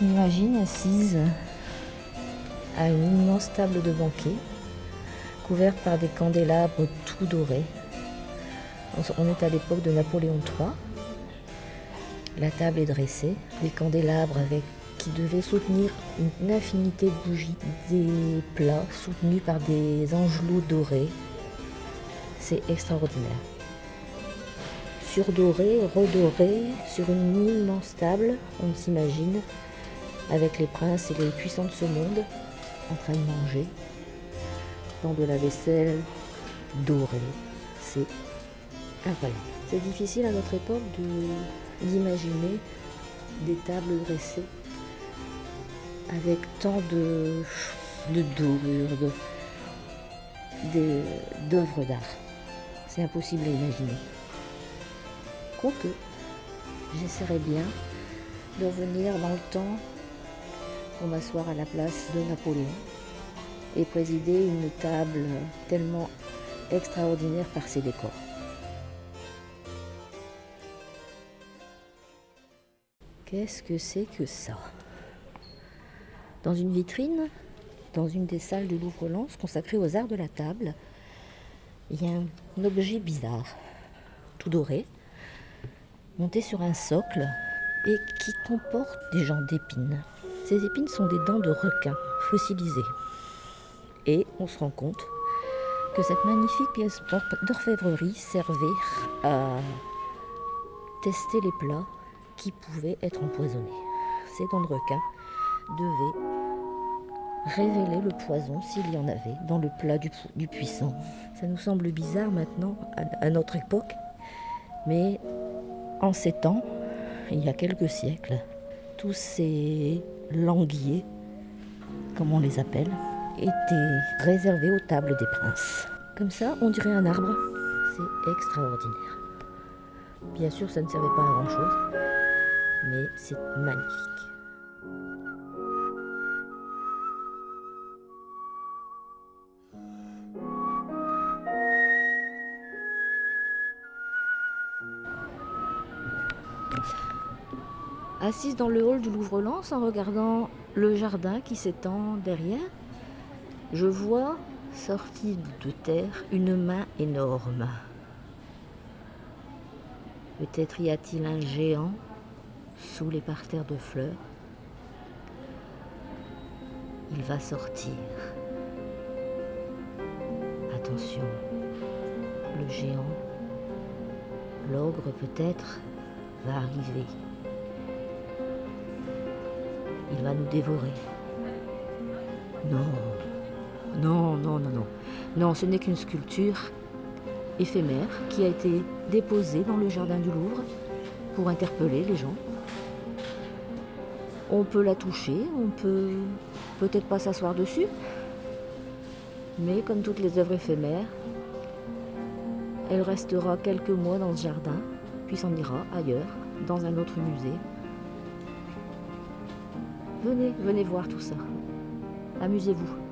m'imagine assise à une immense table de banquet, couverte par des candélabres tout dorés. On est à l'époque de Napoléon III. La table est dressée, des candélabres qui devaient soutenir une infinité de bougies, des plats soutenus par des angelots dorés. C'est extraordinaire. Surdoré, redoré, sur une immense table, on s'imagine, avec les princes et les puissants de ce monde en train de manger dans de la vaisselle dorée. C'est incroyable. C'est difficile à notre époque d'imaginer des tables dressées avec tant de, de dorures, d'œuvres d'art. C'est impossible à imaginer. Quoique, j'essaierai bien de revenir dans le temps pour m'asseoir à la place de Napoléon et présider une table tellement extraordinaire par ses décors. Qu'est-ce que c'est que ça? Dans une vitrine, dans une des salles de Louvre-Lens consacrée aux arts de la table, il y a un objet bizarre, tout doré, monté sur un socle et qui comporte des gens d'épines. Ces épines sont des dents de requin fossilisées. Et on se rend compte que cette magnifique pièce d'orfèvrerie servait à tester les plats qui pouvaient être empoisonnés. Ces dents de requin devaient révéler le poison s'il y en avait dans le plat du, puissant. Ça nous semble bizarre maintenant, à notre époque, mais en ces temps, il y a quelques siècles, tous ces languiers, comme on les appelle, étaient réservés aux tables des princes. Comme ça, on dirait un arbre. C'est extraordinaire. Bien sûr, ça ne servait pas à grand-chose, mais c'est magnifique. Assise dans le hall du Louvre-Lens en regardant le jardin qui s'étend derrière, je vois sortir de terre une main énorme. Peut-être y a-t-il un géant sous les parterres de fleurs. Il va sortir. Attention, le géant, l'ogre peut-être, va arriver il va nous dévorer. Non, non, non, non, non. Non, ce n'est qu'une sculpture éphémère qui a été déposée dans le jardin du Louvre pour interpeller les gens. On peut la toucher, on peut peut-être pas s'asseoir dessus, mais comme toutes les œuvres éphémères, elle restera quelques mois dans ce jardin, puis s'en ira ailleurs, dans un autre musée, Venez, venez voir tout ça. Amusez-vous.